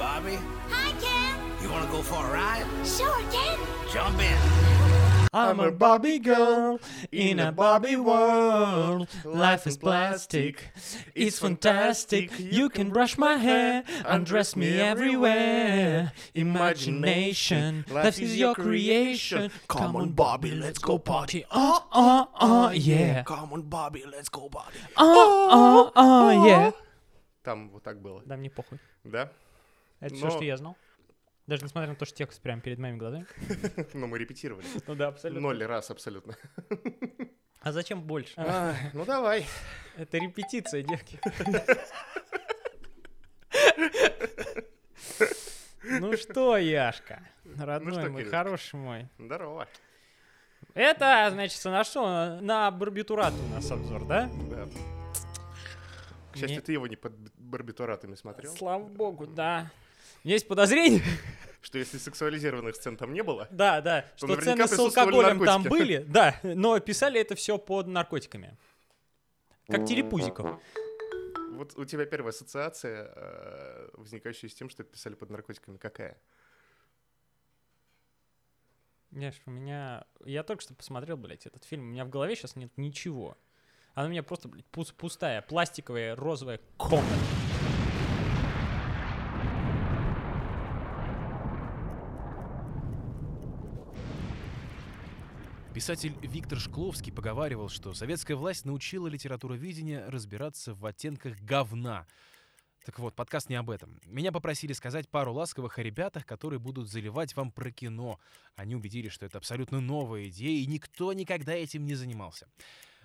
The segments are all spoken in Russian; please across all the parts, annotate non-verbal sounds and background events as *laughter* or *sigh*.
Bobby. Hi, Ken. You want to go for a ride? Sure, Ken. Jump in. I'm a Barbie girl in a Barbie world. Life is plastic, it's fantastic. You can brush my hair, undress me everywhere. Imagination, life is your creation. Come on, Barbie, let's go party. Oh, oh, oh, yeah. Come on, Bobby, let's go party. Oh, oh, oh, yeah. Там вот так было. Да, мне похуй. Да? Это все, Но- что я знал. Даже несмотря на то, что текст прямо перед моими глазами. *laughs* Но мы репетировали. Ну да, абсолютно. Ноль раз абсолютно. А зачем больше? Ай, Ну давай. Это репетиция, девки. Ну что, Яшка, родной что, мой, хороший мой. Здорово. Это, значит, на что? На барбитурат у нас обзор, да? Да. К счастью, ты его не под барбитуратами смотрел. Слава богу, да. Есть подозрение? *laughs* Что если сексуализированных сцен там не было, Да, да. Что цены с алкоголем там были, *laughs* да, но писали это все под наркотиками. Как телепузиков. вот у тебя первая ассоциация, э, возникающая с тем, что писали под наркотиками, какая? Знаешь, у меня... Я только что посмотрел, блядь, этот фильм. У меня в голове сейчас нет ничего. Она у меня просто, блядь, пус- пустая, пластиковая, розовая комната. Писатель Виктор Шкловский поговаривал, что советская власть научила литературоведение разбираться в оттенках говна. Так вот, подкаст не об этом. Меня попросили сказать пару ласковых о ребятах, которые будут заливать вам про кино. Они убедили, что это абсолютно новая идея, и никто никогда этим не занимался.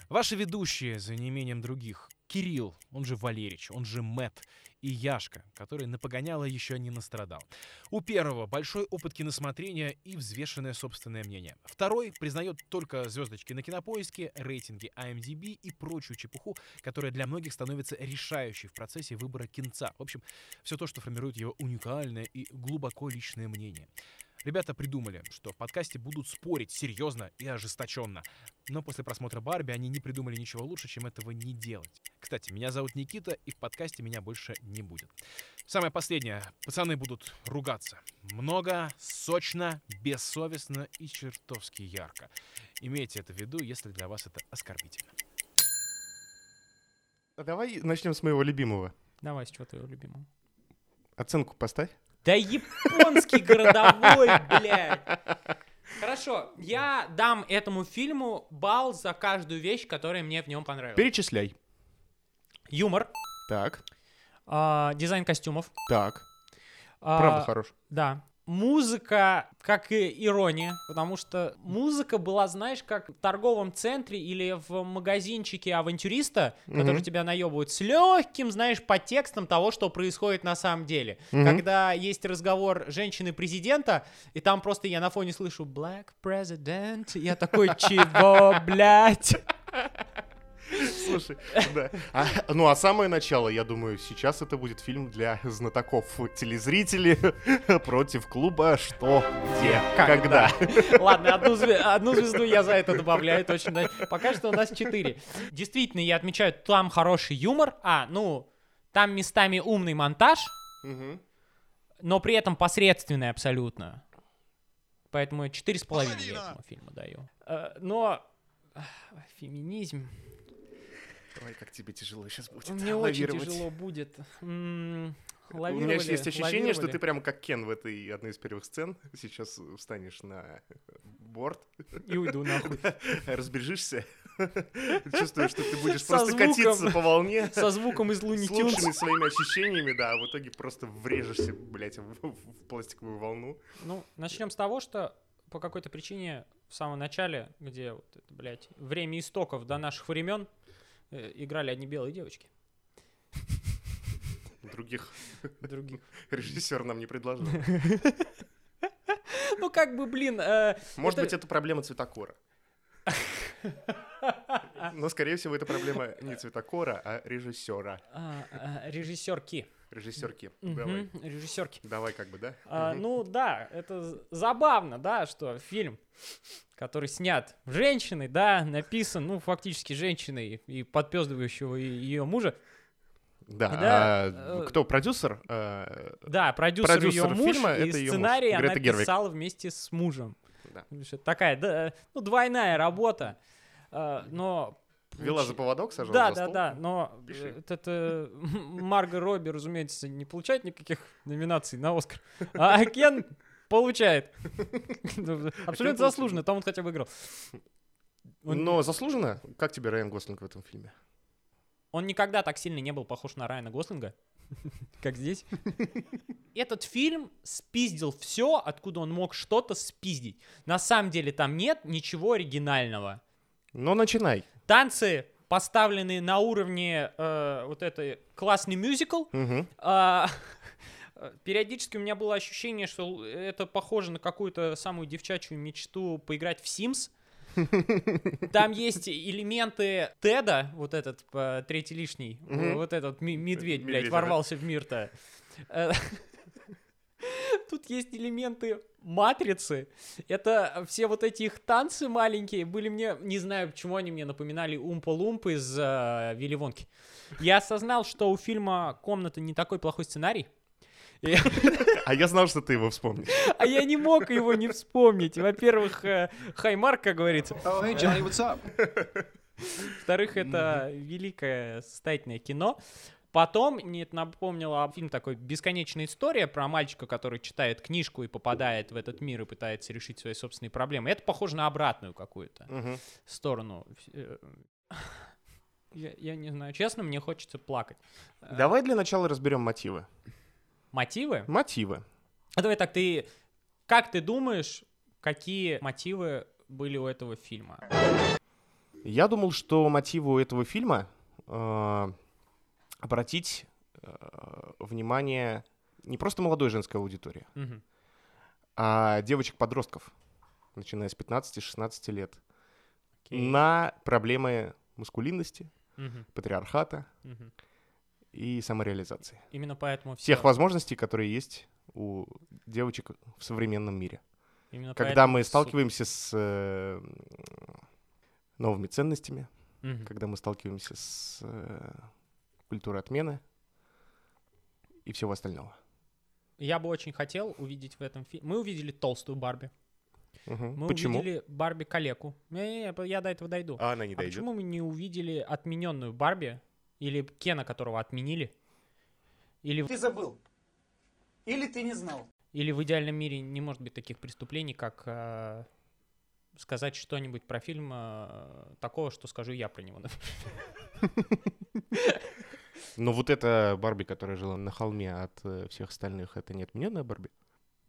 Ваши ведущие, за неимением других, Кирилл, он же Валерич, он же Мэт, и Яшка, который напогоняло еще не настрадал. У первого большой опыт киносмотрения и взвешенное собственное мнение. Второй признает только звездочки на кинопоиске, рейтинги IMDb и прочую чепуху, которая для многих становится решающей в процессе выбора кинца. В общем, все то, что формирует его уникальное и глубоко личное мнение. Ребята придумали, что в подкасте будут спорить серьезно и ожесточенно. Но после просмотра Барби они не придумали ничего лучше, чем этого не делать. Кстати, меня зовут Никита, и в подкасте меня больше не будет. Самое последнее. Пацаны будут ругаться. Много, сочно, бессовестно и чертовски ярко. Имейте это в виду, если для вас это оскорбительно. А давай начнем с моего любимого. Давай, с чего твоего любимого? Оценку поставь. Да японский городовой, блядь. Хорошо, я дам этому фильму балл за каждую вещь, которая мне в нем понравилась. Перечисляй. Юмор, Так, а, дизайн костюмов. так. а, Правда хорош. Да. Музыка, как и ирония, потому что музыка была, знаешь, как в торговом центре или в магазинчике авантюриста, который Мгм. тебя наебывают, с легким, знаешь, подтекстом того, что происходит на самом деле. Мгм. Когда есть разговор женщины-президента, и там просто я на фоне слышу «Black President», я такой «Чего, блядь?» Слушай, да. А, ну, а самое начало, я думаю, сейчас это будет фильм для знатоков телезрителей *laughs* против клуба «Что, где, когда». Ладно, одну, зве- одну звезду я за это добавляю, точно. Пока что у нас четыре. Действительно, я отмечаю, там хороший юмор. А, ну, там местами умный монтаж, Мгм. но при этом посредственный абсолютно. Поэтому четыре с половиной я этому фильму даю. Э, Но феминизм Ой, как тебе тяжело сейчас будет мне очень тяжело будет. М, У меня лавировали, есть ощущение, что лавировали. ты прямо как Кен в этой одной из первых сцен сейчас встанешь на борт, И уйду нахуй. разбежишься, чувствуешь, что ты будешь Со просто звуком. катиться по волне Со звуком из с Луни лучшими своими ощущениями, да, а в итоге просто врежешься, блядь, в, в пластиковую волну. Ну, начнем с того, что по какой-то причине в самом начале, где, вот это, блядь, время истоков до наших времен, играли одни белые девочки. Других Других. *laughs* режиссер нам не предложил. Ну, как бы, блин, э, Может быть, это проблема цветокора. *laughs* Но, скорее всего, это проблема не цветокора, а режиссера. а, а, режиссерки. Режиссерки. Мгм, Давай. Режиссерки. Давай, как бы, да? А, Мгм. ну да, это забавно, да, что фильм, который снят женщиной, да, написан, ну, фактически женщиной и подпездывающего ее мужа, Да. Да, а э, кто продюсер? Э, Да, продюсер, ее Продюсер муж, фильма и это её муж, сценарий она Гервиг. писала вместе с мужем. Да. Такая, да, ну, двойная работа. А, Но... Вела за поводок, сажала Да, за да, стол? да, но Пиши. э, это *laughs* Марго Робби, разумеется, не получает никаких номинаций на Оскар, а *laughs* Кен получает. *laughs* Абсолютно получил. заслуженно, там он хотя бы играл. Но заслуженно? Как тебе Райан Гослинг в этом фильме? Он никогда так сильно не был похож на Райана Гослинга, как здесь. Этот фильм спиздил все, откуда он мог что-то спиздить. На самом деле там нет ничего оригинального. Но начинай. Танцы поставлены на уровне э, вот этой классный мюзикл. Мгм. А, *laughs* периодически у меня было ощущение, что это похоже на какую-то самую девчачью мечту поиграть в Sims. *laughs* Там есть элементы Теда, вот этот э, третий лишний, Мгм. вот этот медведь, блядь, Медведь, ага. ворвался в мир-то. *laughs* Тут есть элементы матрицы. Это все вот эти их танцы маленькие были мне, не знаю, почему они мне напоминали Умпа-Лумпы из э, Вилли Вонки. Я осознал, что у фильма «Комната» не такой плохой сценарий. А я знал, что ты его вспомнишь. а я не мог его не вспомнить. Во-первых, э, Хаймарк, как говорится. Oh, hey, Johnny, what's up? Во-вторых, это великое состоятельное кино. Потом мне это напомнило фильм такой «Бесконечная история» про мальчика, который читает книжку и попадает в этот мир и пытается решить свои собственные проблемы. Это похоже на обратную какую-то Мгм. сторону. Э, Я, я не знаю, честно, мне хочется плакать. Давай для начала разберем мотивы. Мотивы? Мотивы. А давай так, ты... Как ты думаешь, какие мотивы были у этого фильма? Я думал, что мотивы у этого фильма э, обратить э, внимание не просто молодой женской аудитории, Мгм. а девочек-подростков, начиная с 15-16 лет, Окей. на проблемы маскулинности, Мгм. патриархата Мгм. и самореализации. Именно поэтому Всех всё- возможностей, которые есть у девочек в современном мире. именно Когда мы сталкиваемся с э, новыми ценностями, Мгм. когда мы сталкиваемся с э, культурой отмены и всего остального. Я бы очень хотел увидеть в этом фильме. Мы увидели толстую Барби. Мгм. Мы Почему? увидели Барби калеку. Не, не, я до этого дойду. А она не А дойдет. почему мы не увидели отмененную Барби или Кена, которого отменили? Или, Ты забыл. Или ты не знал. или в идеальном мире не может быть таких преступлений, как э, сказать что-нибудь про фильм э, такого, что скажу я про него. *laughs* Но вот эта Барби, которая жила на холме от э, всех остальных, это не отмененная Барби?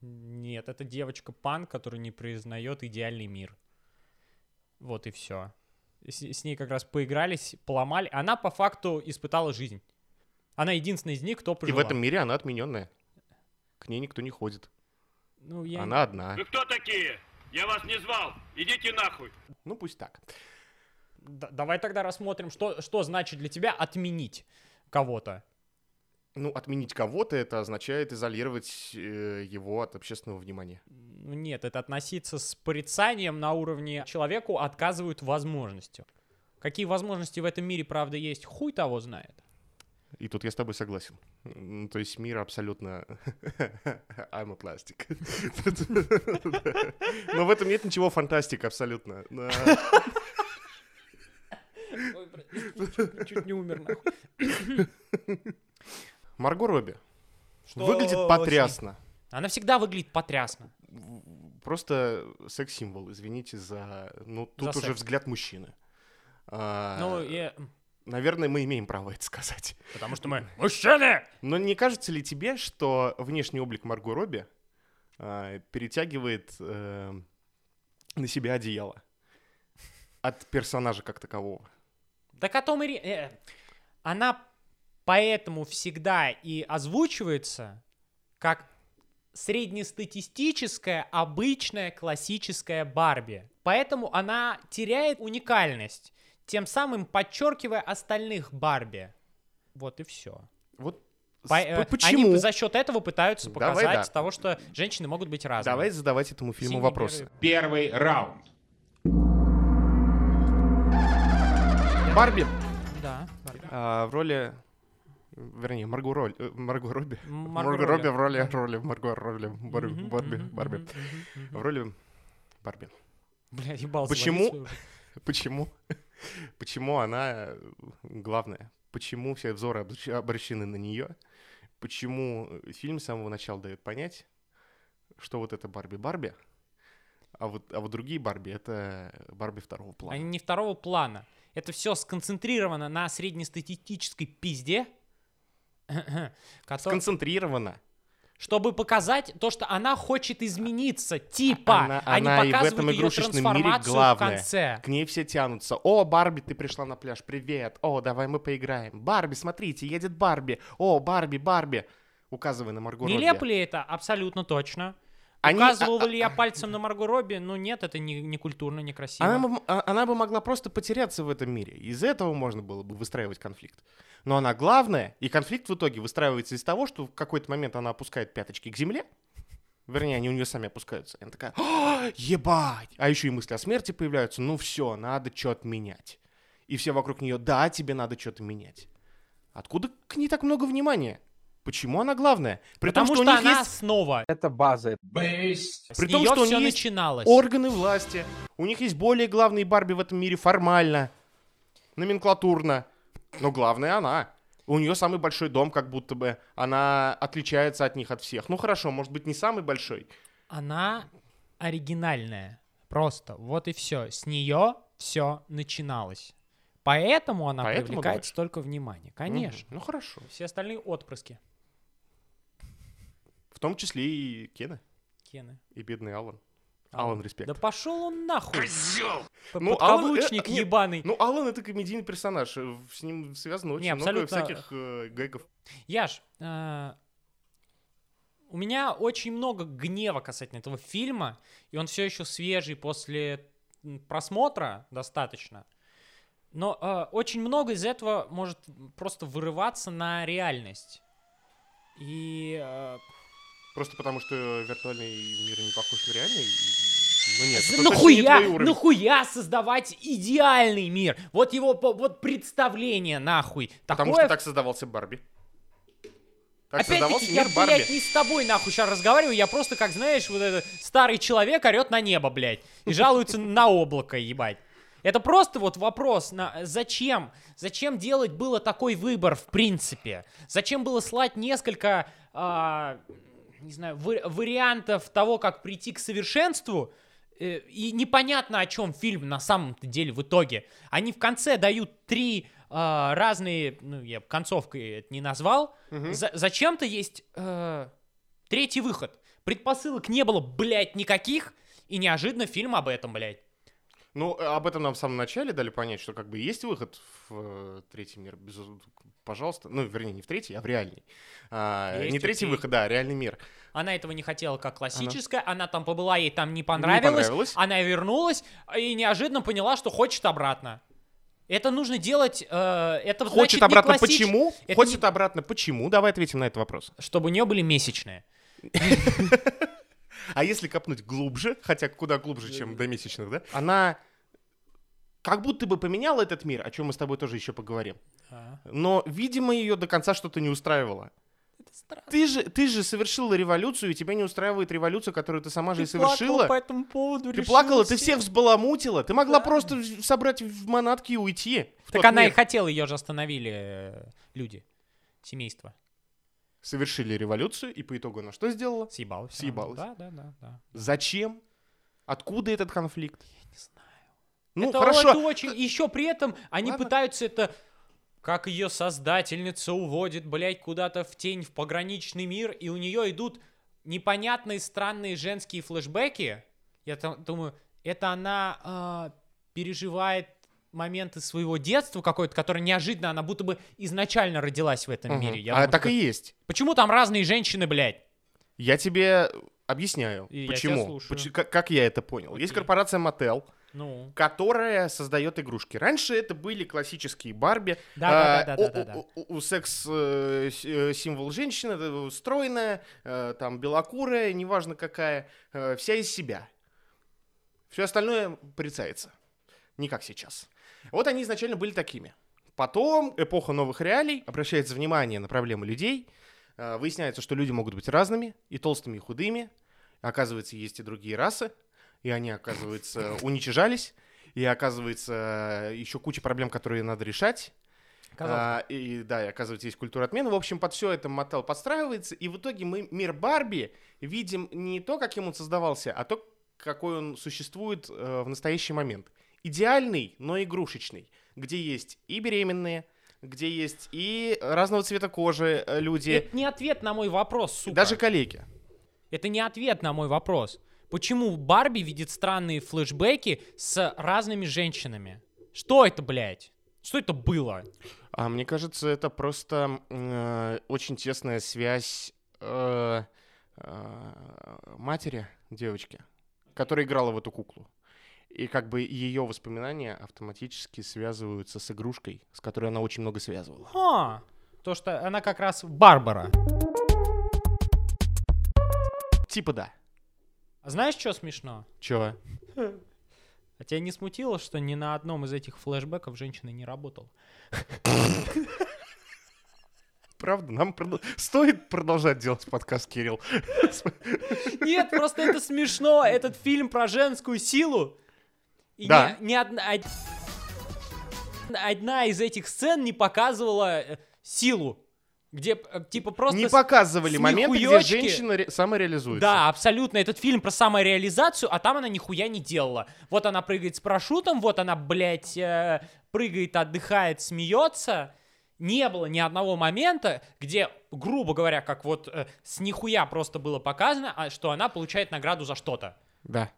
Нет, это девочка-пан, которая не признает идеальный мир. Вот и все. С, с ней как раз поигрались, поломали. Она по факту испытала жизнь. Она единственная из них, кто И в этом мире она отмененная. К ней никто не ходит. Ну, я... Она одна. Вы кто такие? Я вас не звал. Идите нахуй. Ну пусть так. Д- давай тогда рассмотрим, что, что значит для тебя отменить кого-то. Ну, отменить кого-то это означает изолировать э, его от общественного внимания. Ну, Нет, это относиться с порицанием на уровне человеку отказывают возможностью. Какие возможности в этом мире, правда, есть, хуй того знает. И тут я с тобой согласен. То есть мир абсолютно... *laughs* I'm a plastic. *laughs* Но в этом нет ничего фантастик абсолютно. *laughs* Чуть, не умер, нахуй. Марго Робби Что выглядит потрясно. Она всегда выглядит потрясно. Просто секс-символ, извините за... Ну, тут За уже секс. взгляд мужчины. А, Ну, я- Наверное, мы имеем право это сказать. потому что мы мужчины! Но не кажется ли тебе, что внешний облик Марго Робби а, перетягивает э, на себя одеяло от персонажа как такового? Так о том и... э, Она поэтому всегда и озвучивается как среднестатистическая, обычная, классическая Барби. Поэтому она теряет уникальность, тем самым подчеркивая остальных Барби. Вот и все. Вот По- э, почему? Они за счет этого пытаются Давай, показать да. того, что женщины могут быть разными. Давай задавать этому фильму Синие, вопросы. белые. Первый раунд. Барби Да, Барби. а, в роли Вернее, Марго, Роль, э, Марго Робби. Марго Марго Робби. В роли, роли Марго Робби. Барби, Мгм, Барби, мгм, Барби. мгм, В роли Барби. Бля, ебал Почему? *laughs* Почему? Почему она главная? Почему все взоры обращ- обращены на нее? Почему фильм с самого начала дает понять, что вот это Барби Барби, а вот, а вот другие Барби это Барби второго плана. Они не второго плана. Это все сконцентрировано на среднестатистической пизде, *laughs* Сконцентрировано. чтобы показать то, что она хочет измениться, типа, Она- а не она и в показывают этом ее игрушечном мире трансформацию главное. в конце. К ней все тянутся. О, Барби, ты пришла на пляж, привет. О, давай мы поиграем. Барби, смотрите, едет Барби. О, Барби, Барби. Указывай на Марго Нелепо ли это? Абсолютно точно. Они- Указывал а- ли я пальцем на Марго Робби? Ну нет, это не, не культурно, не красиво. Она бы, а- она бы могла просто потеряться в этом мире. Из этого можно было бы выстраивать конфликт. Но она главная, и конфликт в итоге выстраивается из того, что в какой-то момент она опускает пяточки к земле. Вернее, они у нее сами опускаются. И она такая, «А, ебать! А еще и мысли о смерти появляются. Ну все, надо что-то менять. И все вокруг нее, да, тебе надо что-то менять. Откуда к ней так много внимания? Почему она главная? При Потому том, что, что, у них она есть основа. Это база. С При том, неё что у есть начиналось. органы власти. У них есть более главные Барби в этом мире формально, номенклатурно. Но главная она. У нее самый большой дом, как будто бы. Она отличается от них от всех. Ну хорошо, может быть, не самый большой. Она оригинальная. Просто. Вот и все. С нее все начиналось. Поэтому она Поэтому, привлекает думаешь? столько внимания. Конечно. Мгм. Ну хорошо. Все остальные отпрыски. В том числе и Кена, Кены. и бедный Алан. Алан. Респект. Да пошел он нахуй. П- Ну, Алан, э, Подкаблучник нет, ебаный. Ну, Алан это комедийный персонаж. э, С ним связано очень Не, много абсолютно. всяких э, гэгов. Яш, э, у меня очень много гнева касательно этого фильма, и он все еще свежий после просмотра достаточно. Но э, очень много из этого может просто вырываться на реальность. И э, Просто потому, что виртуальный мир не похож на реальный. Ну нет, за- не нахуя, твой уровень. нахуя создавать идеальный мир? Вот его вот представление нахуй. Потому Такое что так создавался Барби. Так Опять-таки, создавался я, Барби. блядь, не с тобой нахуй сейчас разговариваю, я просто, как знаешь, вот этот старый человек орет на небо, блядь, и жалуется на облако, ебать. Это просто вот вопрос, на, зачем? Зачем делать было такой выбор, в принципе? Зачем было слать несколько, а, не знаю, ва- вариантов того, как прийти к совершенству, э, и непонятно, о чем фильм на самом-то деле в итоге. Они в конце дают три а, разные, ну, я концовкой это не назвал. За- зачем-то есть э, третий выход. Предпосылок не было, блядь, никаких, и неожиданно фильм об этом, блядь. Ну, э, об этом нам в самом начале дали понять, что как бы есть выход в э, третий мир, безусловно. Пожалуйста. Ну, вернее, не в третий, а в реальный. А, Есть, не третий окей. выход, да, а реальный мир. Она этого не хотела как классическая, она, там побыла, ей там не понравилось, понравилось. она вернулась и неожиданно поняла, что хочет обратно. Это нужно делать, э, это Хочет значит, не обратно классич- почему? это Хочет обратно почему? Давай ответим на этот вопрос. Чтобы у нее были месячные. *laughs* А если копнуть глубже, хотя куда глубже, чем до месячных, да? Она как будто бы поменяла этот мир, о чем мы с тобой тоже еще поговорим. Но, видимо, ее до конца что-то не устраивало. Ты же, ты же совершила революцию, и тебя не устраивает революция, которую ты сама же и совершила. по этому поводу, Ты плакала, ты всех взбаламутила. Ты могла просто в- собрать в манатки и уйти. Так она и мир. хотела, ее же остановили э, люди, семейство. Совершили революцию, и по итогу она что сделала? Съебалась. Съебалась. Да, да, да, да. Зачем? Откуда этот конфликт? Ну, это, хорошо. это очень... Еще при этом они Ладно. пытаются это... Как ее создательница уводит, блядь, куда-то в тень, в пограничный мир, и у нее идут непонятные странные женские флешбеки. Я там думаю, это она а, переживает моменты своего детства какое-то, которое неожиданно, она будто бы изначально родилась в этом Мгм. мире. Я а думаю, так и такой, есть. Почему там разные женщины, блядь? Я тебе объясняю, И я тебя почему. слушаю. Поч- как, как я это понял. Есть Окей. корпорация Mattel, Ну, которая создает игрушки. Раньше это были классические Барби. Да, А, да, да, да, да, у- у- у- секс э, э, символ женщины, это стройная, э, там белокурая, неважно какая, э, вся из себя. Все остальное порицается. Не как сейчас. Вот они изначально были такими. Потом эпоха новых реалий, обращается внимание на проблемы людей, э, выясняется, что люди могут быть разными, и толстыми, и худыми. Оказывается, есть и другие расы, и они, оказывается, уничижались, и оказывается, еще куча проблем, которые надо решать. А, и да, и оказывается, есть культура отмены. В общем, под все это мотел подстраивается, и в итоге мы мир Барби видим не то, каким он создавался, а то, какой он существует э, в настоящий момент. Идеальный, но игрушечный, где есть и беременные, где есть и разного цвета кожи э, люди, Это не ответ на мой вопрос, сука. даже коллеги. Это не ответ на мой вопрос. Почему Барби видит странные флешбеки с разными женщинами? Что это, блядь? Что это было? А мне кажется, это просто э, очень тесная связь э, э, матери девочки, которая играла в эту куклу. И как бы ее воспоминания автоматически связываются с игрушкой, с которой она очень много связывала. Ха! То, что она как раз Барбара. Типа да. А знаешь, что смешно? Чё? А тебя не смутило, что ни на одном из этих флешбеков женщина не работала? Правда, нам стоит продолжать делать подкаст, Кирилл. Нет, просто это смешно. Этот фильм про женскую силу. И Да. ни, ни одна, од- одна из этих сцен не показывала э, силу. Где, э, типа, просто... Не показывали моменты, где женщина ре- самореализуется. Да, абсолютно. Этот фильм про самореализацию, а там она нихуя не делала. Вот она прыгает с парашютом, вот она, блядь, э, прыгает, отдыхает, смеется. Не было ни одного момента, где, грубо говоря, как вот э, с нихуя просто было показано, а что она получает награду за что-то. Да.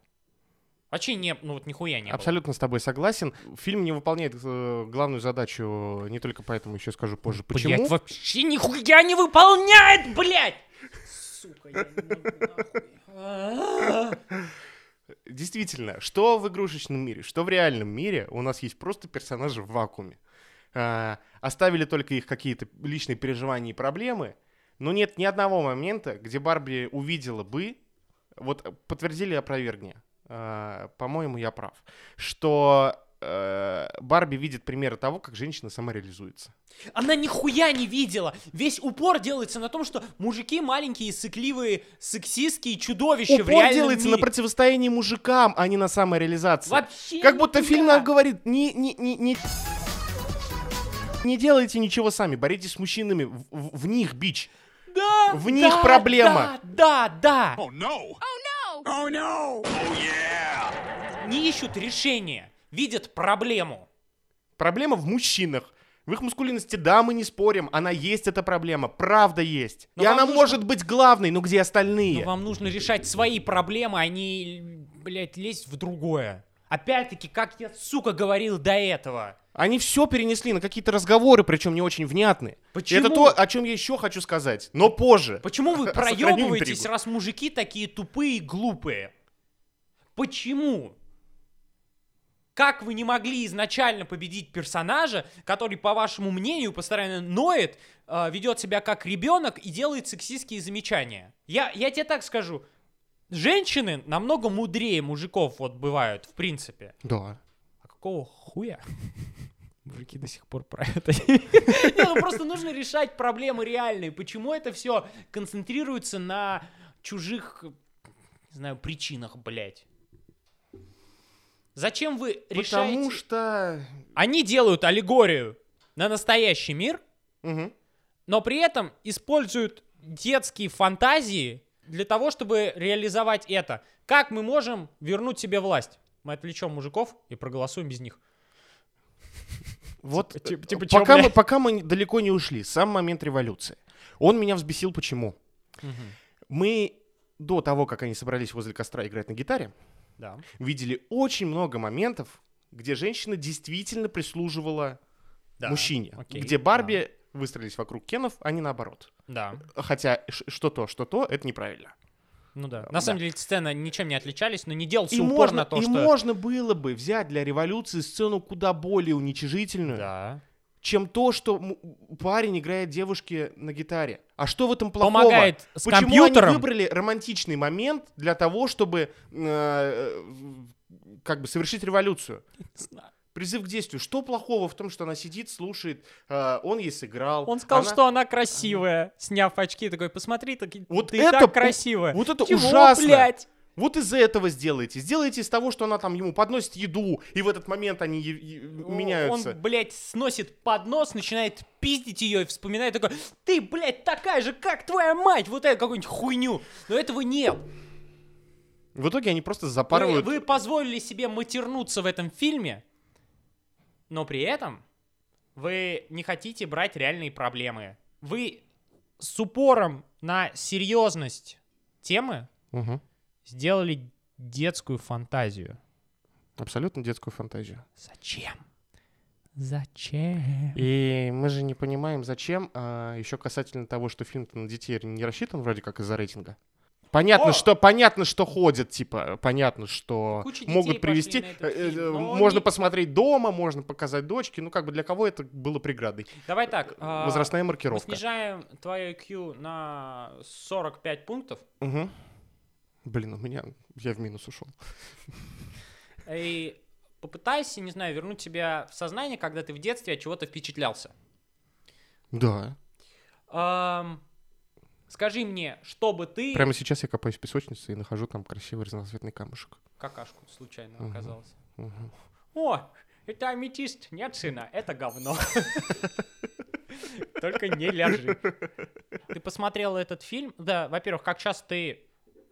Вообще не, ну вот нихуя не было. Абсолютно с тобой согласен. Фильм не выполняет э, главную задачу, не только поэтому еще скажу позже. Почему? Блядь, вообще нихуя не выполняет, блядь! Сука, я не. *laughs* Действительно, что в игрушечном мире, что в реальном мире, у нас есть просто персонажи в вакууме. А, оставили только их какие-то личные переживания и проблемы, но нет ни одного момента, где Барби увидела бы, вот э, подтвердили и опровергни, а, по-моему, я прав, что э, Барби видит примеры того, как женщина самореализуется. Она нихуя не видела. Весь упор делается на том, что мужики маленькие, сыкливые, сексистские чудовища в Упор реальном делается на мире. противостоянии мужикам, а не на самореализации. Вообще Как будто фильм нифига. нам говорит, не, не, не, не, не делайте ничего сами, боритесь с мужчинами, в, в- в них бич. Да, в них да, проблема. Да, да, да. Oh no! Oh no! Oh no! Oh yeah! Не ищут решения, видят проблему. Проблема в мужчинах. В их мускулинности, да, мы не спорим, она есть эта проблема, правда есть. Но И она нужно- может быть главной, но где остальные? Но вам нужно решать свои проблемы, а не, блядь, лезть в другое. Опять-таки, как я, сука, говорил до этого. Они все перенесли на какие-то разговоры, причем не очень внятные. И Почему? это то, о чем я еще хочу сказать, но позже. Почему вы проебываетесь, раз мужики такие тупые и глупые? Почему? Как вы не могли изначально победить персонажа, который, по вашему мнению, постоянно ноет, э, ведет себя как ребенок и делает сексистские замечания? Я, я тебе так скажу. Женщины намного мудрее мужиков вот бывают, в принципе. Да. Какого хуя? *laughs* Мужики до сих пор про это. *laughs* Не, ну просто нужно решать проблемы реальные. Почему это все концентрируется на чужих, не знаю, причинах, блядь? Зачем вы решаете... Потому что... Они делают аллегорию на настоящий мир, Мгм. но при этом используют детские фантазии для того, чтобы реализовать это. Как мы можем вернуть себе власть? Мы отвлечем мужиков и проголосуем без них. Вот Типа- типа чё, пока, мы, пока мы далеко не ушли, сам момент революции. Он меня взбесил почему? Мы до того, как они собрались возле костра играть на гитаре, Да. видели очень много моментов, где женщина действительно прислуживала Да, мужчине. окей, где Барби выстроились вокруг Кенов, а не наоборот. Да. Хотя что то, что то, это неправильно. Ну да. Да. На самом деле сцены ничем не отличались, но не делался И, упор можно, на то, и что... можно было бы взять для революции сцену куда более уничижительную, Да. чем то, что парень играет девушке на гитаре. А что в этом плохого? Помогает с Почему компьютером. они выбрали романтичный момент для того, чтобы э, э, как бы совершить революцию? *laughs* Призыв к действию. Что плохого в том, что она сидит, слушает, э, он ей сыграл. Он сказал, она- что она красивая, сняв очки, такой, посмотри, так, Вот ты это так красивая. вот это Чего, ужасно. блядь? Вот из-за этого сделайте. Сделайте из того, что она там ему подносит еду, и в этот момент они е- меняются. Он, блядь, сносит поднос, начинает пиздить ее и вспоминает такой, ты, блядь, такая же, как твоя мать, вот это какую-нибудь хуйню. Но этого нет. В итоге они просто Вы, запарывают. вы позволили себе матернуться в этом фильме, но при этом вы не хотите брать реальные проблемы. Вы с упором на серьезность темы Мгм. сделали детскую фантазию. Абсолютно детскую фантазию. Зачем? Зачем? И мы же не понимаем, зачем. еще касательно того, что фильм на детей не рассчитан вроде как из-за рейтинга. Понятно, О! что понятно, что ходят, типа, понятно, что Куча могут привести. э, э, фильм, можно не- посмотреть дома, можно показать дочке. Ну, как бы для кого это было преградой? Давай так. а, Возрастная Мы маркировка. снижаем твое IQ на 45 пунктов. Мгм. Блин, у меня я в минус ушел. И попытайся, не знаю, вернуть себя в сознание, когда ты в детстве от чего-то впечатлялся. Да. Ам, скажи мне, что бы ты... Прямо сейчас я копаюсь в песочнице и нахожу там красивый разноцветный камушек. Какашку случайно Мгм. оказалось. Мгм. О, это аметист. Нет, сына, это говно. *laughs* Только не ляжи. Ты посмотрел этот фильм? Да, во-первых, как часто ты,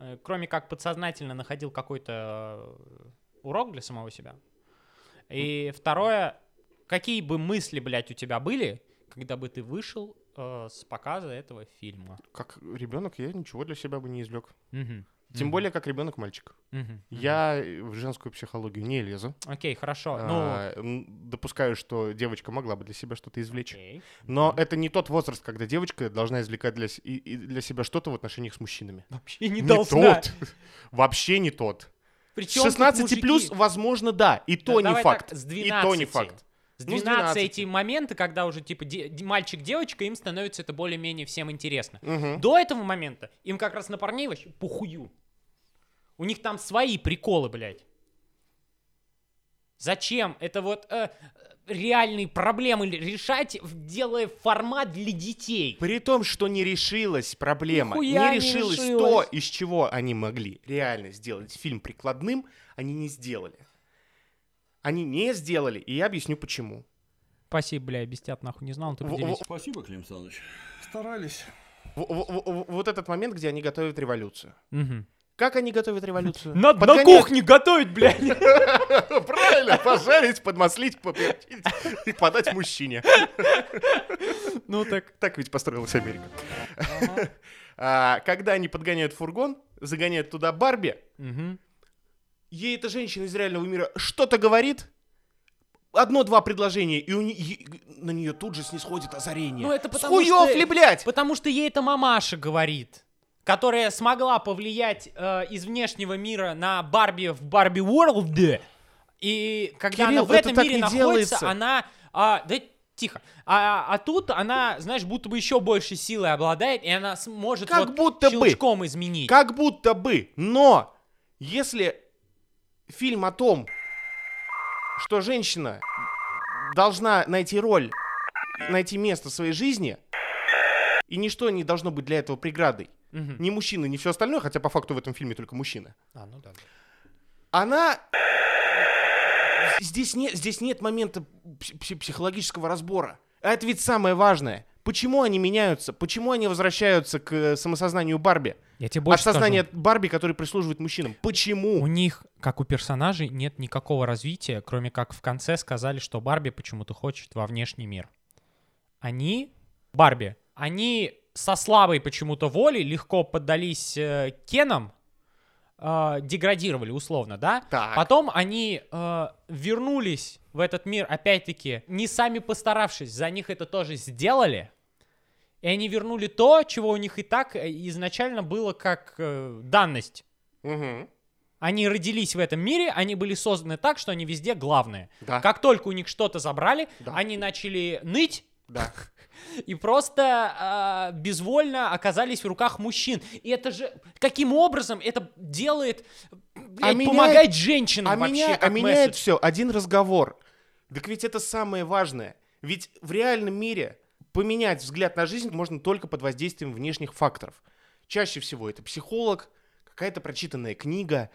э, кроме как подсознательно, находил какой-то э, урок для самого себя? И второе, какие бы мысли, блядь, у тебя были, когда бы ты вышел э, с показа этого фильма? Как ребенок я ничего для себя бы не извлек. Мгм. Тем Мгм. более, как ребенок-мальчик. Мгм. Мгм. Я в женскую психологию не лезу. Окей, хорошо. Ну, А, м, допускаю, что девочка могла бы для себя что-то извлечь. окей. Но это не тот возраст, когда девочка должна извлекать для, и- и для себя что-то в отношениях с мужчинами. Вообще не, Не должна. тот. *laughs* Вообще не тот. Причем С тут 16 мужики? плюс, возможно, да. И то Да не факт. так, с И то не 12. факт. С Ну, с 12, 12. эти моменты, когда уже типа де- мальчик-девочка, им становится это более-менее всем интересно. Мгм. До этого момента им как раз на парней вообще похую. У них там свои приколы, блядь. Зачем? Это вот э, реальные проблемы решать, делая формат для детей. При том, что не решилась проблема, Нихуя не не решилось то, решилась. из чего они могли реально сделать фильм прикладным, они не сделали. Они не сделали, и я объясню почему. Спасибо, бля, тебя нахуй не знал, ты В- поделись. Спасибо, Клим Саныч. Старались. В- в- в- Вот этот момент, где они готовят революцию. Мгм. Как они готовят революцию? Надо Под на конец- кухне готовить, блядь. *laughs* Правильно, пожарить, подмаслить, поперчить и подать мужчине. Ну так. Так ведь построилась Америка. *laughs* А, Когда они подгоняют фургон, загоняют туда Барби. Ей эта женщина из реального мира что-то говорит, одно-два предложения, и у не- е- на нее тут же снисходит озарение. Ну, это потому Схуёв что- ли, блядь? Потому что ей это мамаша говорит, которая смогла повлиять э, из внешнего мира на Барби в Барби World. И когда Кирилл, она в это этом так мире находится, делается. она... а, да тихо. А, а тут она, знаешь, будто бы еще больше силы обладает, и она сможет Как вот будто бы. щелчком изменить. Как будто бы. Но если фильм о том, что женщина должна найти роль, найти место в своей жизни, и ничто не должно быть для этого преградой, Мгм. ни мужчина, ни все остальное, хотя по факту в этом фильме только мужчина, А, ну да. она... Здесь нет, здесь нет момента пси- пси- психологического разбора. А это ведь самое важное. Почему они меняются? Почему они возвращаются к э, самосознанию Барби? Я тебе От больше сознания скажу. Барби, который прислуживает мужчинам. Почему? У них, как у персонажей, нет никакого развития, кроме как в конце сказали, что Барби почему-то хочет во внешний мир. Они, Барби, они со слабой почему-то волей легко поддались э, Кенам, э, деградировали условно, да? Так. Потом они э, вернулись в этот мир, опять-таки, не сами постаравшись, за них это тоже сделали. И они вернули то, чего у них и так э, изначально было как э, данность. Мгм. Они родились в этом мире, они были созданы так, что они везде главные. Да. Как только у них что-то забрали, Да. они начали ныть Да. *laughs* и просто а, безвольно оказались в руках мужчин. И это же каким образом это делает, блядь, меняет- помогает женщинам А, вообще меня, как а меняет месседж? все один разговор. Так ведь это самое важное. Ведь в реальном мире поменять взгляд на жизнь можно только под воздействием внешних факторов. Чаще всего это психолог, какая-то прочитанная книга,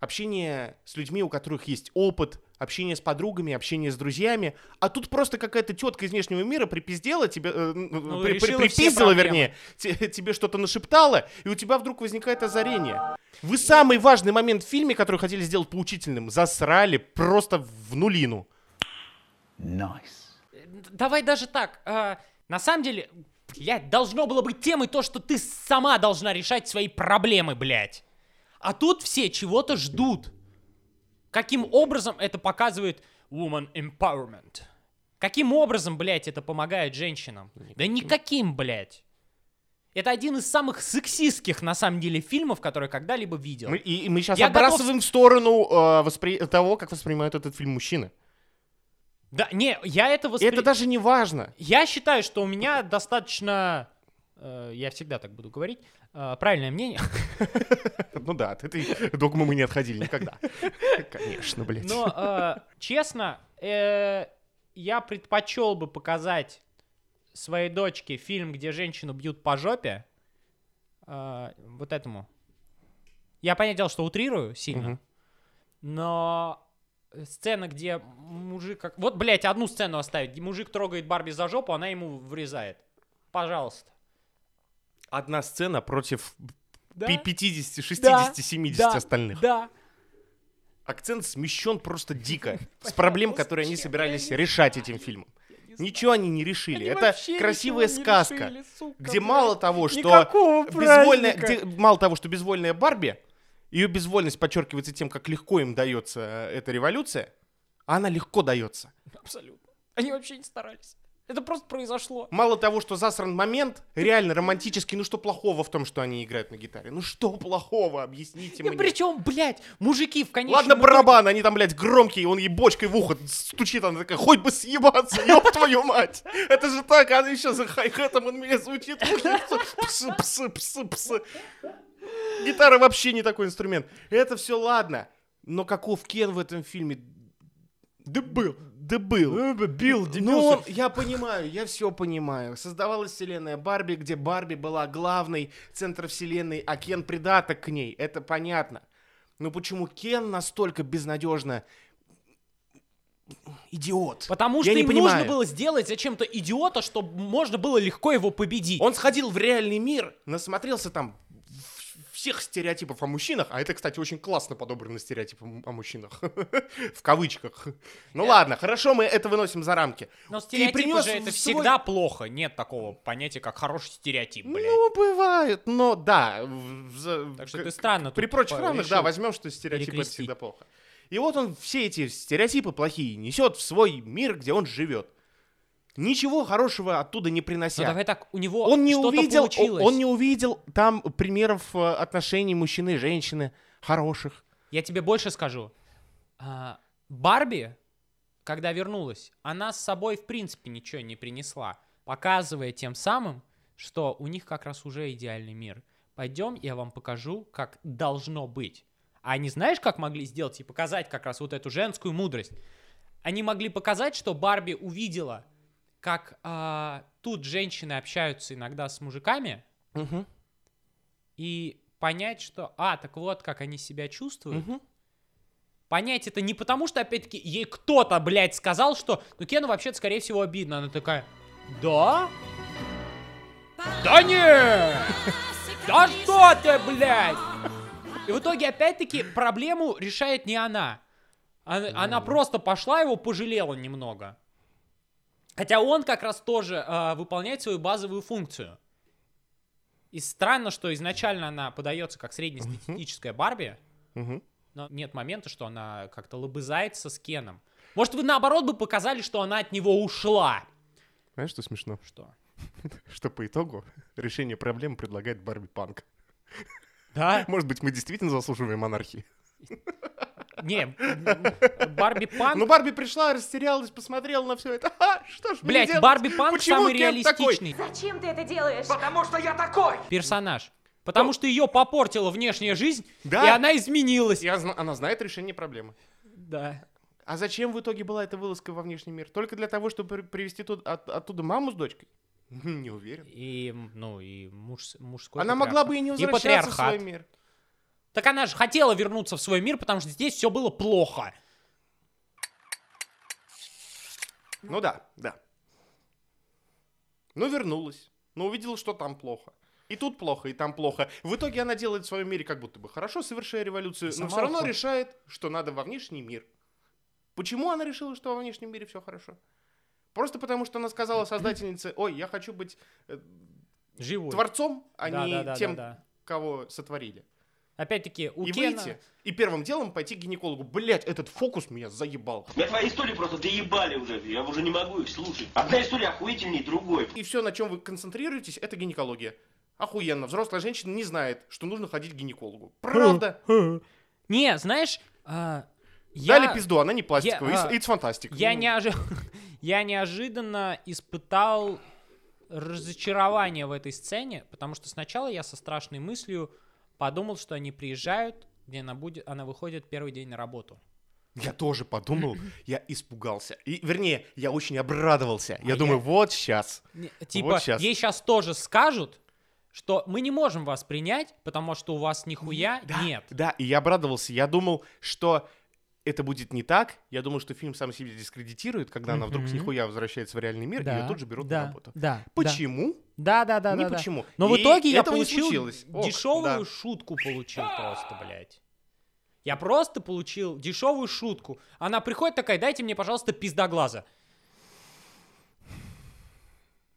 общение с людьми, у которых есть опыт, общение с подругами, общение с друзьями. А тут просто какая-то тетка из внешнего мира припиздела тебе, э, ну, при- при- припиздила, вернее, те- тебе что-то нашептала, и у тебя вдруг возникает озарение. Вы самый важный момент в фильме, который хотели сделать поучительным, засрали просто в нулину. Давай даже так. На самом деле, блядь, должно было быть темой то, что ты сама должна решать свои проблемы, блядь. А тут все чего-то ждут. Каким образом это показывает woman empowerment? Каким образом, блядь, это помогает женщинам? Да никаким, блядь. Это один из самых сексистских, на самом деле, фильмов, которые когда-либо видел. Мы, и, и мы сейчас Я готов отбрасываем в сторону э, воспри- того, как воспринимают этот фильм мужчины. Да, не, я это воспри... это даже не важно. Я считаю, что у меня достаточно... э, я всегда так буду говорить. э, правильное мнение. *laughs* Ну да, от этой догмы мы не отходили никогда. *laughs* Конечно, блядь. Но, э, честно, э, я предпочел бы показать своей дочке фильм, где женщину бьют по жопе. э, вот этому. Я, понятное дело, что утрирую сильно. Но сцена, где мужик... Как... Вот, блядь, одну сцену оставить. Мужик трогает Барби за жопу, она ему врезает. Пожалуйста. Одна сцена против Да? пи- 50, 60, Да, 70 да, остальных. Да. Акцент смещен просто дико. *laughs* С проблем, которые они собирались решать этим фильмом. Ничего они не решили. Они Это красивая сказка, решили, сука, где блядь. мало того, что Никакого безвольная, праздника. где мало того, что безвольная Барби, ее безвольность подчеркивается тем, как легко им дается э, эта революция, а она легко дается. Абсолютно. Они вообще не старались. Это просто произошло. Мало того, что засран момент, реально романтический, ну что плохого в том, что они играют на гитаре? Ну что плохого, объясните И мне. причем, блядь, мужики в конечном Ладно, барабан, они там, блядь, громкие, он ей бочкой в ухо стучит, она такая, хоть бы съебаться, ёб твою мать. Это же так, она еще за хай-хэтом, он меня звучит, псы, псы, псы, псы. Гитара вообще не такой инструмент. Это все ладно, но каков Кен в этом фильме? Да был. Да был. Бил, Ну, он- я понимаю, я все понимаю. Создавалась вселенная Барби, где Барби была главной, центр вселенной, а Кен придаток к ней. Это понятно. Но почему Кен настолько безнадежно идиот? Потому Я что не им понимаю. нужно было сделать зачем-то идиота, чтобы можно было легко его победить. Он сходил в реальный мир, насмотрелся там всех стереотипов о мужчинах, а это, кстати, очень классно подобраны стереотипы м- о мужчинах, *laughs* в кавычках. Ну ладно, хорошо, мы это выносим за рамки. Но принес же это всегда плохо. Нет такого понятия, как хороший стереотип, блядь. Ну, бывает, но да. так что ты странно При прочих равных, да, возьмем, что стереотипы это всегда плохо. И вот он все эти стереотипы плохие несет в свой мир, где он живет. Ничего хорошего оттуда не Ну принося. давай так, у него он не увидел, получилось. он не увидел там примеров э, отношений мужчины и женщины хороших. Я тебе больше скажу. А, Барби, когда вернулась, она с собой в принципе ничего не принесла, показывая тем самым, что у них как раз уже идеальный мир. Пойдем, я вам покажу, как должно быть. А они знаешь, как могли сделать и показать как раз вот эту женскую мудрость? Они могли показать, что Барби увидела, как а, тут женщины общаются иногда с мужиками, и понять, что, а, так вот, как они себя чувствуют. Понять это не потому, что, опять-таки, ей кто-то, блядь, сказал, что, ну, Кену вообще-то, скорее всего, обидно. Она такая, да? Да не! Да что ты, блядь! И в итоге, опять-таки, проблему решает не она. Она, она просто пошла, его пожалела немного. Хотя он как раз тоже а, выполняет свою базовую функцию. И странно, что изначально она подается как среднестатистическая Барби, но нет момента, что она как-то лобызается с Кеном. Может, вы наоборот бы показали, что она от него ушла. Знаешь, что смешно? Что? *laughs* Что по итогу решение проблемы предлагает Барби Панк. Да? *laughs* Может быть, мы действительно заслуживаем монархии? Не, Барби Панк... Ну, Барби пришла, растерялась, посмотрела на все это. *laughs* А, что ж Блять? Барби Панк Почему самый Кен такой? реалистичный Зачем ты это делаешь? персонаж. Потому что ее попортила внешняя жизнь, Да. и она изменилась. Я она знает решение проблемы. Да. А зачем в итоге была эта вылазка во внешний мир? Только для того, чтобы при- привести тут, от- оттуда маму с дочкой? *laughs* Не уверен. И, ну, и муж, мужской Она могла патриархат. бы и не И возвращаться в свой мир. Так она же хотела вернуться в свой мир, потому что здесь все было плохо. Ну да, да. Ну вернулась. Ну увидела, что там плохо. И тут плохо, и там плохо. В итоге она делает в своем мире как будто бы хорошо, совершая революцию, но все равно решает, что надо во внешний мир. Почему она решила, что во внешнем мире все хорошо? Просто потому, что она сказала создательнице, ой, я хочу быть э, Живой. творцом, а Да, не да, да, тем, да, да. кого сотворили. Опять-таки, у и Кена... выйти, и первым делом пойти к гинекологу. Блять, этот фокус меня заебал. Меня твои истории просто доебали уже. Я уже не могу их слушать. Одна история охуительней другой. И все, на чем вы концентрируетесь, это гинекология. Охуенно. Взрослая женщина не знает, что нужно ходить к гинекологу. Правда. *laughs* Не, знаешь, а, я... Дали пизду, она не пластиковая. я, It's, а, it's fantastic. Я, Ну, неожи- *laughs* я неожиданно испытал разочарование в этой сцене, потому что сначала я со страшной мыслью подумал, что они приезжают, где она будет, она выходит первый день на работу. Я тоже подумал, *laughs* я испугался. И, вернее, я очень обрадовался. Я А думаю, я- вот сейчас. Не- Типа, щас. ей сейчас тоже скажут, что мы не можем вас принять, потому что у вас нихуя нет. Да, и я обрадовался. Я думал, что это будет не так. Я думал, что фильм сам себя дискредитирует, когда она вдруг с нихуя возвращается в реальный мир, и ее тут же берут да, на работу. Да. Почему? Да, да, да, Не да. да. почему. Но в И итоге я получил дешевую да. шутку получил просто, блядь. Я просто получил дешевую шутку. Она приходит такая, дайте мне, пожалуйста, пиздоглаза.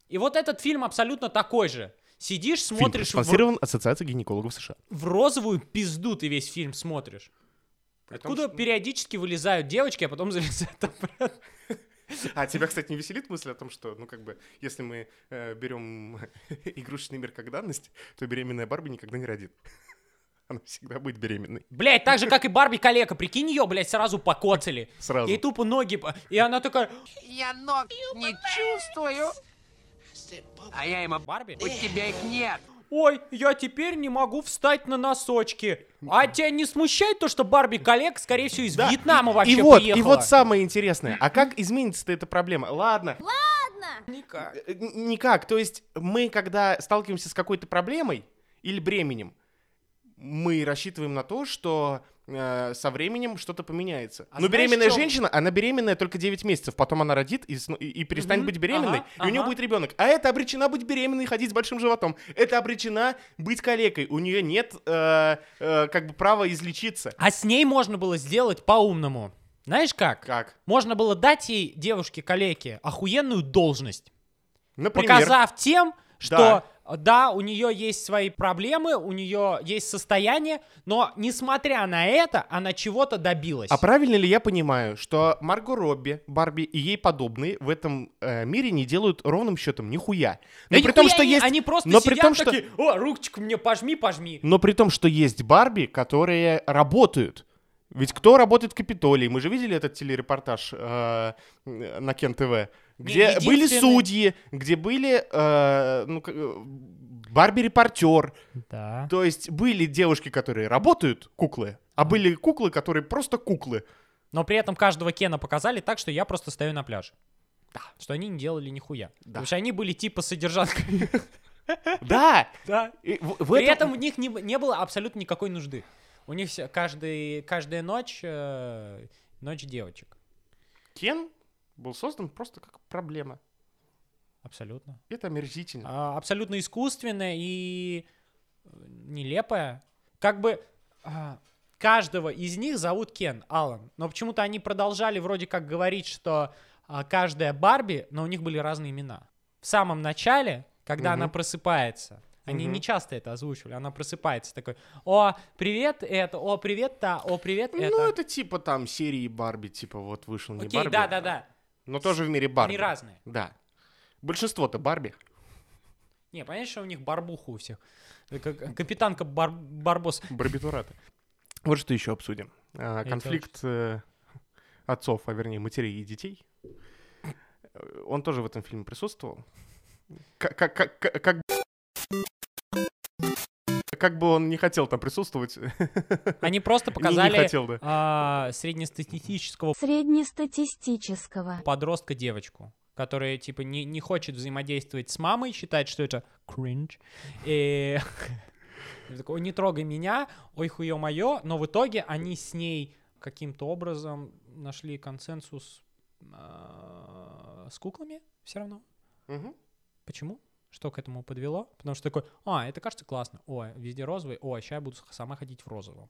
И вот этот фильм абсолютно такой же. Сидишь, Фильм смотришь в, спонсирован Ассоциацией гинекологов США. в розовую пизду, ты весь фильм смотришь. При том, Откуда что- периодически вылезают девочки, а потом залезают обратно. А тебя, кстати, не веселит мысль о том, что, ну, как бы, если мы э, берем *laughs* игрушечный мир как данность, то беременная Барби никогда не родит. *laughs* Она всегда будет беременной. Блять, так же, как и Барби Калека. Прикинь ее, блядь, сразу покоцали. Сразу. Ей тупо ноги... И она такая... Я ног не чувствую. А я ему... Барби? У тебя их нет. Ой, я теперь не могу встать на носочки. А тебя не смущает то, что Барби коллег, скорее всего, из Да, Вьетнама вообще и вот, приехала? и вот самое интересное. А как изменится эта проблема? Ладно. Никак. Э, Никак. То есть мы, когда сталкиваемся с какой-то проблемой или бременем, мы рассчитываем на то, что э, со временем что-то поменяется. А Но знаешь, беременная в чём? женщина, она беременная только 9 месяцев, потом она родит и, и- и перестанет Мгм. быть беременной, Ага, и у нее ага. будет ребенок. А это обречена быть беременной и ходить с большим животом. Это обречена быть калекой. У нее нет э, э, как бы права излечиться. А с ней можно было сделать по-умному. Знаешь как? Как? Можно было дать ей, девушке калеке, охуенную должность. Например, Показав тем, что да, у нее есть свои проблемы, у нее есть состояние, но несмотря на это, она чего-то добилась. А правильно ли я понимаю, что Марго Робби, Барби и ей подобные в этом э, мире не делают ровным счетом нихуя? Да Но при том, что они, есть... они просто но сидят при том, что- такие, о, ручку мне пожми, пожми. Но при том, что есть Барби, которые работают. Ведь кто работает в Капитолии? Мы же видели этот телерепортаж э, на Кен Где были единственный- судьи, где были э, ну, э, Барби-репортер. Да. То есть были девушки, которые работают, куклы, а были куклы, которые просто куклы. Но при этом каждого Кена показали так, что я просто стою на пляже. Да. Что они не делали нихуя. Да. Потому что они были типа содержанками. *laughs* Да! Да. При этом- в них не, было абсолютно никакой нужды. У них каждая ночь э, ночь девочек. Кен был создан просто как проблема. Абсолютно. Это омерзительно. А, абсолютно искусственная и э, нелепая. Как бы а, каждого из них зовут Кен, Алан. Но почему-то они продолжали вроде как говорить, что а, каждая Барби, но у них были разные имена. В самом начале, когда она Мгм. просыпается, они Мгм. не часто это озвучивали, она просыпается такой, о, привет это, о, привет та, о, привет это. Ну, это типа там серии Барби, типа вот вышел не Окей, Барби. да-да-да. Но тоже в мире Барби. Они разные. Да. Большинство-то Барби. Не, понятно, что у них барбуха у всех. Капитанка Бар- Барбос. Барбитураты. Вот что еще обсудим. А, конфликт э, отцов, а вернее матерей и детей. Он тоже в этом фильме присутствовал. Как, как, как, как- как Как бы он не хотел там присутствовать. *laughs* Они просто не показали хотел, да. а, среднестатистического Среднестатистического. подростка девочку, которая, типа, не, не хочет взаимодействовать с мамой, считает, что это кринж. И *laughs* такой, «Ой, не трогай меня, ой, хуё моё. Но в итоге они с ней каким-то образом нашли консенсус а, с куклами все равно. Почему? Что к этому подвело? Потому что такой, а, это кажется классно. Ой, везде розовый. Ой, сейчас я буду сама ходить в розовом.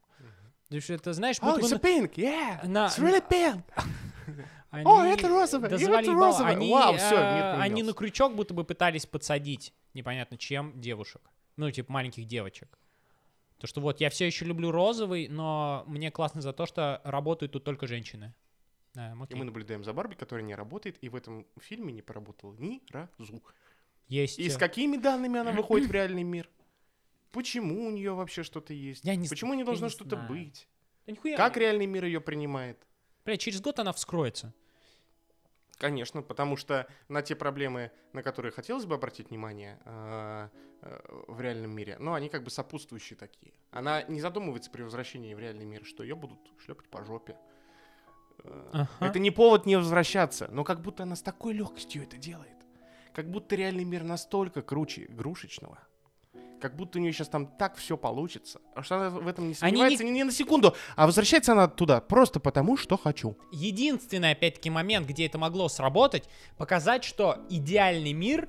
То есть это, знаешь, Oh, it's a pink, yeah. на- It's really pink. *laughs* они- О, это розовое, Да и это. Они, Вау, э, мир они на крючок будто бы пытались подсадить непонятно чем девушек. Ну, типа маленьких девочек. То, что вот я все еще люблю розовый, но мне классно за то, что работают тут только женщины. Да, И мы наблюдаем за Барби, которая не работает, и в этом фильме не поработала ни разу. Есть. И с какими данными она выходит в реальный мир? Почему у нее вообще что-то есть? Я не Почему не должно что-то быть? да нихуя Как не- реальный мир ее принимает? Бля, через год она вскроется. Конечно, потому что на те проблемы, на которые хотелось бы обратить внимание э, э, в реальном мире, но они как бы сопутствующие такие. Она не задумывается при возвращении в реальный мир, что ее будут шлепать по жопе. Э, Ага. Это не повод не возвращаться, но как будто она с такой легкостью это делает. Как будто реальный мир настолько круче игрушечного. Как будто у нее сейчас там так все получится. А что она в этом не Они не- сомневается ни, на секунду. А возвращается она туда просто потому, что хочу. единственный, опять-таки, момент, где это могло сработать, показать, что идеальный мир,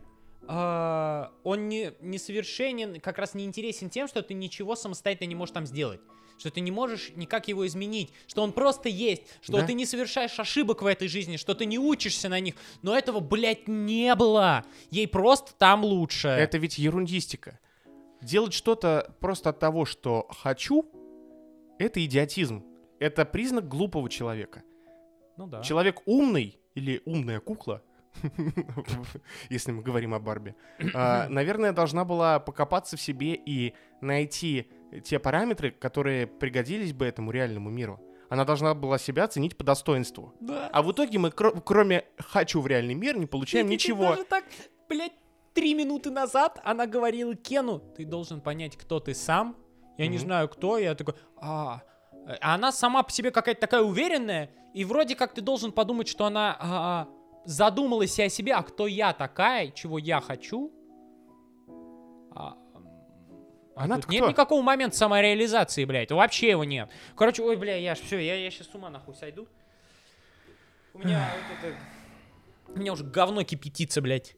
он не, несовершенен, как раз не интересен тем, что ты ничего самостоятельно не можешь там сделать. Что ты не можешь никак его изменить, что он просто есть, что Да. ты не совершаешь ошибок в этой жизни, что ты не учишься на них. Но этого, блядь, не было. Ей просто там лучше. Это ведь ерундистика. Делать что-то просто от того, что хочу, это идиотизм. Это признак глупого человека. Ну да. Человек умный или умная кукла, *laughs* если мы говорим о Барби, а, наверное, должна была покопаться в себе и найти те параметры, которые пригодились бы этому реальному миру. Она должна была себя оценить по достоинству. Да. А в итоге мы, кро- кроме «хочу в реальный мир», не получаем Ты- ты- ты ничего. даже так, блядь, три минуты назад она говорила Кену, ты должен понять, кто ты сам. Я не Мгм. знаю, кто. Я такой, а... А она сама по себе какая-то такая уверенная, и вроде как ты должен подумать, что она а, задумалась и о себе, а кто я такая, чего я хочу. А, а Она тут кто? нет никакого момента самореализации, блядь. Вообще его нет. Короче, ой, бля, я ж все, я, я сейчас с ума нахуй сойду. У меня вот это... У меня уже говно кипятится, блядь.